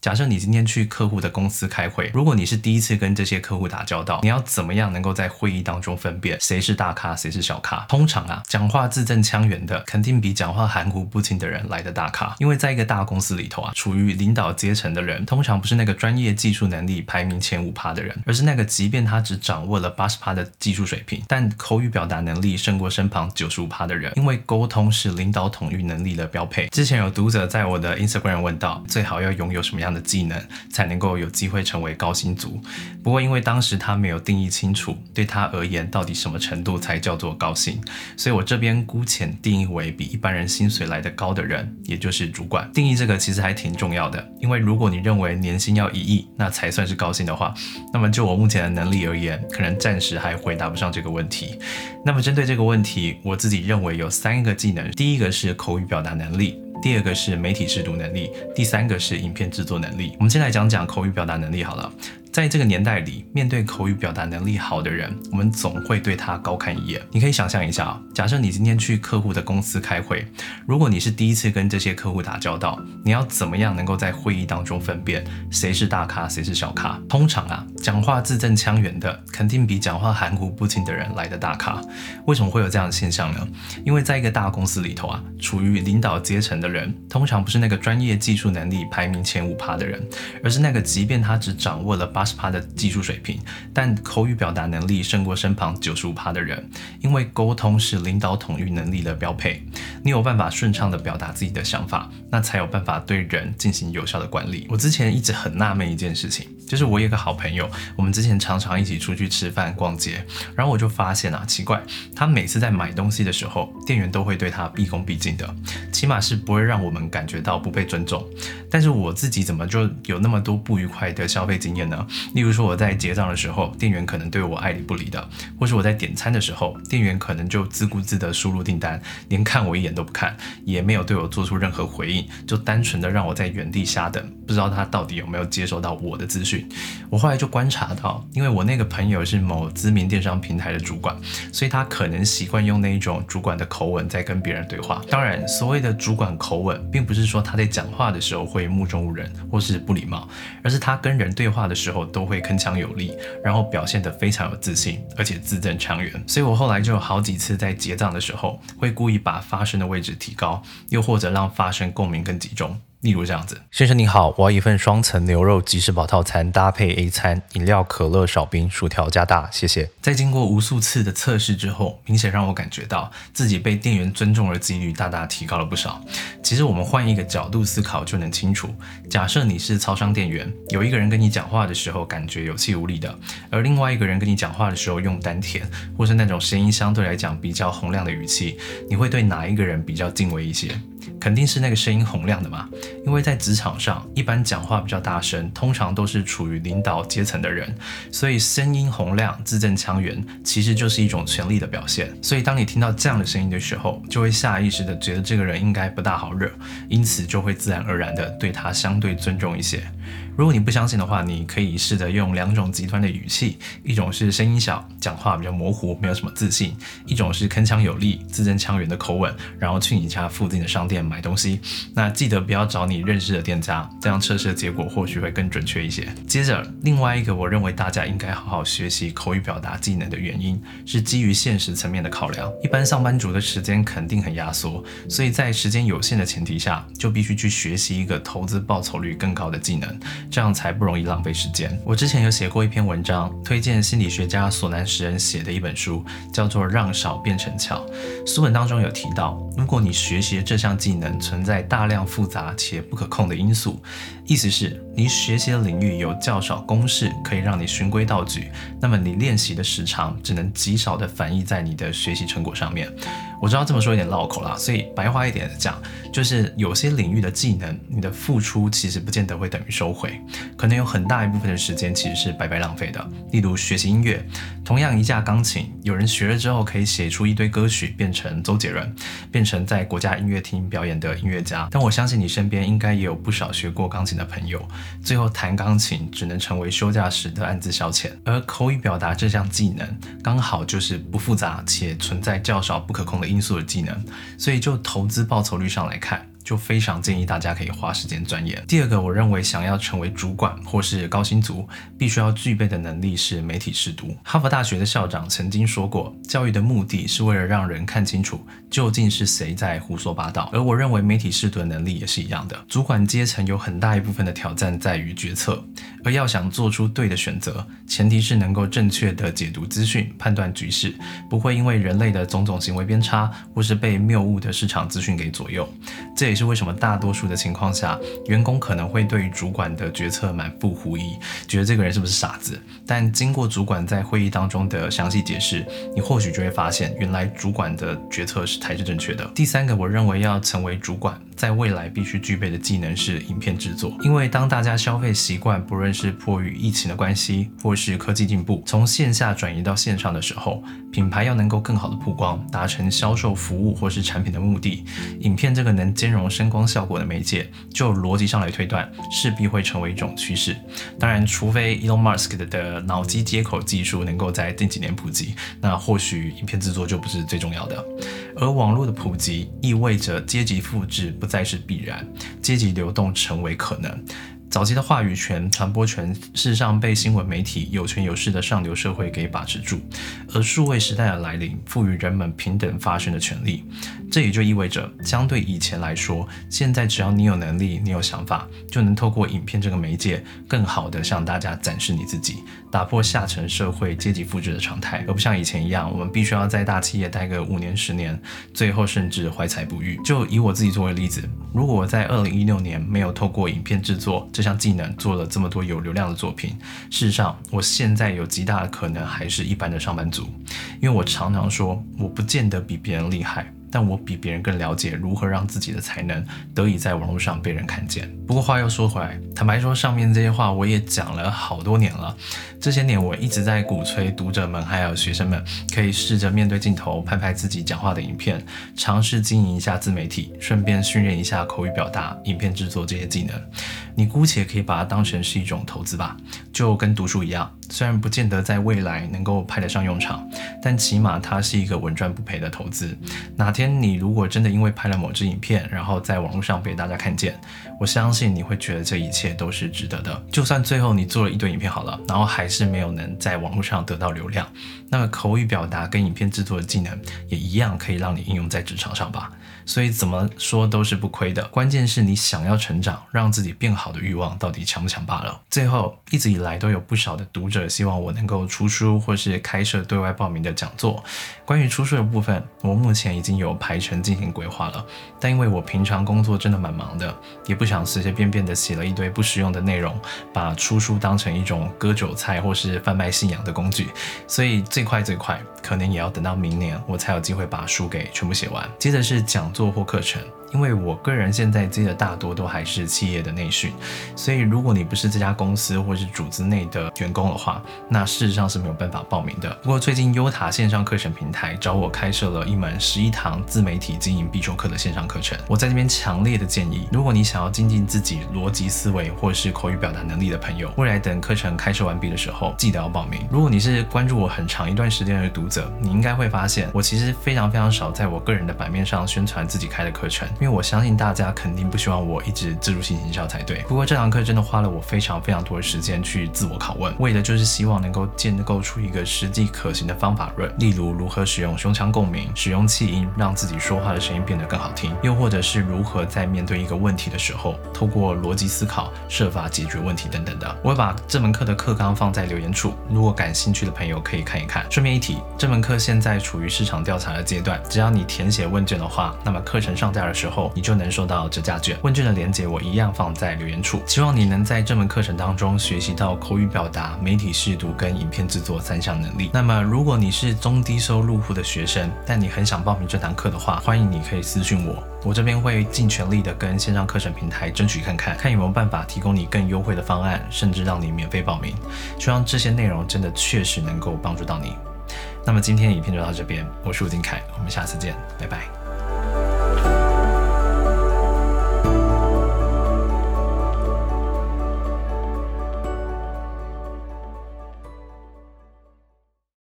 假设你今天去客户的公司开会，如果你是第一次跟这些客户打交道，你要怎么样能够在会议当中分辨谁是大咖，谁是小咖？通常啊，讲话字正腔圆的，肯定比讲话含糊不清的人来的大咖。因为在一个大公司里头啊，处于领导阶层的人，通常不是那个专业技术能力排名前五趴的人，而是那个即便他只掌握了八十趴的技术水平，但口语表达能力胜过身旁九十五趴的人。因为沟通是领导统御能力的标配。之前有读者在我的 Instagram 问到，最好要拥有什么样样的技能？才能够有机会成为高薪族。不过因为当时他没有定义清楚，对他而言到底什么程度才叫做高薪，所以我这边姑且定义为比一般人薪水来的高的人，也就是主管。定义这个其实还挺重要的，因为如果你认为年薪要一亿，那才算是高薪的话，那么就我目前的能力而言，可能暂时还回答不上这个问题。那么针对这个问题，我自己认为有三个技能，第一个是口语表达能力。第二个是媒体识读能力，第三个是影片制作能力。我们先来讲讲口语表达能力好了。在这个年代里，面对口语表达能力好的人，我们总会对他高看一眼。你可以想象一下啊，假设你今天去客户的公司开会，如果你是第一次跟这些客户打交道，你要怎么样能够在会议当中分辨谁是大咖，谁是小咖？通常啊，讲话字正腔圆的，肯定比讲话含糊不清的人来的大咖。为什么会有这样的现象呢？因为在一个大公司里头啊，处于领导阶层的人，通常不是那个专业技术能力排名前五趴的人，而是那个即便他只掌握了八他的技术水平，但口语表达能力胜过身旁九十五趴的人。因为沟通是领导统御能力的标配，你有办法顺畅的表达自己的想法，那才有办法对人进行有效的管理。我之前一直很纳闷一件事情，就是我有个好朋友，我们之前常常一起出去吃饭、逛街，然后我就发现啊，奇怪，他每次在买东西的时候，店员都会对他毕恭毕敬的，起码是不会让我们感觉到不被尊重。但是我自己怎么就有那么多不愉快的消费经验呢？例如说我在结账的时候，店员可能对我爱理不理的；或是我在点餐的时候，店员可能就自顾自的输入订单，连看我一眼都不看，也没有对我做出任何回应，就单纯的让我在原地瞎等，不知道他到底有没有接收到我的资讯。我后来就观察到，因为我那个朋友是某知名电商平台的主管，所以他可能习惯用那一种主管的口吻在跟别人对话。当然，所谓的主管口吻，并不是说他在讲话的时候会目中无人或是不礼貌，而是他跟人对话的时候都会铿锵有力，然后表现得非常有自信，而且字正腔圆。所以我后来就有好几次在结账的时候，会故意把发声的位置提高，又或者让发声共鸣更集中。例如这样子，先生您好，我要一份双层牛肉即食堡套餐，搭配 A 餐，饮料可乐少冰，薯条加大，谢谢。在经过无数次的测试之后，明显让我感觉到自己被店员尊重的几率大大提高了不少。其实我们换一个角度思考就能清楚，假设你是超商店员，有一个人跟你讲话的时候感觉有气无力的，而另外一个人跟你讲话的时候用丹田，或是那种声音相对来讲比较洪亮的语气，你会对哪一个人比较敬畏一些？肯定是那个声音洪亮的嘛，因为在职场上，一般讲话比较大声，通常都是处于领导阶层的人，所以声音洪亮、字正腔圆，其实就是一种权力的表现。所以当你听到这样的声音的时候，就会下意识的觉得这个人应该不大好惹，因此就会自然而然的对他相对尊重一些。如果你不相信的话，你可以试着用两种极端的语气，一种是声音小，讲话比较模糊，没有什么自信；一种是铿锵有力、字正腔圆的口吻，然后去你家附近的商店买东西。那记得不要找你认识的店家，这样测试的结果或许会更准确一些。接着，另外一个我认为大家应该好好学习口语表达技能的原因，是基于现实层面的考量。一般上班族的时间肯定很压缩，所以在时间有限的前提下，就必须去学习一个投资报酬率更高的技能。这样才不容易浪费时间。我之前有写过一篇文章，推荐心理学家索南石人写的一本书，叫做《让少变成巧》。书本当中有提到，如果你学习这项技能存在大量复杂且不可控的因素，意思是你学习的领域有较少公式可以让你循规蹈矩，那么你练习的时长只能极少的反映在你的学习成果上面。我知道这么说有点绕口啦，所以白话一点讲，就是有些领域的技能，你的付出其实不见得会等于收回，可能有很大一部分的时间其实是白白浪费的。例如学习音乐，同样一架钢琴，有人学了之后可以写出一堆歌曲，变成周杰伦，变成在国家音乐厅表演的音乐家。但我相信你身边应该也有不少学过钢琴的朋友，最后弹钢琴只能成为休假时的暗自消遣。而口语表达这项技能，刚好就是不复杂且存在较少不可控的。因素的技能，所以就投资报酬率上来看。就非常建议大家可以花时间钻研。第二个，我认为想要成为主管或是高薪族，必须要具备的能力是媒体识读。哈佛大学的校长曾经说过，教育的目的是为了让人看清楚究竟是谁在胡说八道。而我认为媒体识读的能力也是一样的。主管阶层有很大一部分的挑战在于决策，而要想做出对的选择，前提是能够正确的解读资讯、判断局势，不会因为人类的种种行为偏差或是被谬误的市场资讯给左右。这也是为什么大多数的情况下，员工可能会对主管的决策满腹狐疑，觉得这个人是不是傻子？但经过主管在会议当中的详细解释，你或许就会发现，原来主管的决策是才是正确的。第三个，我认为要成为主管。在未来必须具备的技能是影片制作，因为当大家消费习惯，不论是迫于疫情的关系，或是科技进步，从线下转移到线上的时候，品牌要能够更好的曝光，达成销售服务或是产品的目的，影片这个能兼容声光效果的媒介，就逻辑上来推断，势必会成为一种趋势。当然，除非 Elon Musk 的脑机接口技术能够在近几年普及，那或许影片制作就不是最重要的。而网络的普及意味着阶级复制不再是必然，阶级流动成为可能。早期的话语权、传播权，事实上被新闻媒体有权有势的上流社会给把持住。而数位时代的来临，赋予人们平等发声的权利。这也就意味着，相对以前来说，现在只要你有能力、你有想法，就能透过影片这个媒介，更好的向大家展示你自己，打破下层社会阶级复制的常态，而不像以前一样，我们必须要在大企业待个五年、十年，最后甚至怀才不遇。就以我自己作为例子，如果我在二零一六年没有透过影片制作，这项技能做了这么多有流量的作品，事实上，我现在有极大的可能还是一般的上班族，因为我常常说，我不见得比别人厉害。但我比别人更了解如何让自己的才能得以在网络上被人看见。不过话又说回来，坦白说，上面这些话我也讲了好多年了。这些年我一直在鼓吹读者们还有学生们可以试着面对镜头拍拍自己讲话的影片，尝试经营一下自媒体，顺便训练一下口语表达、影片制作这些技能。你姑且可以把它当成是一种投资吧，就跟读书一样。虽然不见得在未来能够派得上用场，但起码它是一个稳赚不赔的投资。哪天你如果真的因为拍了某支影片，然后在网络上被大家看见，我相信你会觉得这一切都是值得的。就算最后你做了一堆影片好了，然后还是没有能在网络上得到流量，那么口语表达跟影片制作的技能也一样可以让你应用在职场上吧。所以怎么说都是不亏的，关键是你想要成长，让自己变好的欲望到底强不强罢了。最后，一直以来都有不少的读者希望我能够出书，或是开设对外报名的讲座。关于出书的部分，我目前已经有排程进行规划了，但因为我平常工作真的蛮忙的，也不想随随便便的写了一堆不实用的内容，把出书当成一种割韭菜或是贩卖信仰的工具，所以最快最快可能也要等到明年，我才有机会把书给全部写完。接着是讲。做或课程。因为我个人现在接的大多都还是企业的内训，所以如果你不是这家公司或是组织内的员工的话，那事实上是没有办法报名的。不过最近优塔线上课程平台找我开设了一门十一堂自媒体经营必修课的线上课程，我在这边强烈的建议，如果你想要精进自己逻辑思维或是口语表达能力的朋友，未来等课程开设完毕的时候，记得要报名。如果你是关注我很长一段时间的读者，你应该会发现，我其实非常非常少在我个人的版面上宣传自己开的课程。因为我相信大家肯定不希望我一直自入性营销才对。不过这堂课真的花了我非常非常多的时间去自我拷问，为的就是希望能够建构出一个实际可行的方法论。例如如何使用胸腔共鸣，使用气音让自己说话的声音变得更好听，又或者是如何在面对一个问题的时候，透过逻辑思考设法解决问题等等的。我会把这门课的课纲放在留言处，如果感兴趣的朋友可以看一看。顺便一提，这门课现在处于市场调查的阶段，只要你填写问卷的话，那么课程。上架的时候，后你就能收到折价券。问卷的链接我一样放在留言处。希望你能在这门课程当中学习到口语表达、媒体视读跟影片制作三项能力。那么，如果你是中低收入户的学生，但你很想报名这堂课的话，欢迎你可以私信我，我这边会尽全力的跟线上课程平台争取看看，看有没有办法提供你更优惠的方案，甚至让你免费报名。希望这些内容真的确实能够帮助到你。那么今天影片就到这边，我是吴金凯，我们下次见，拜拜。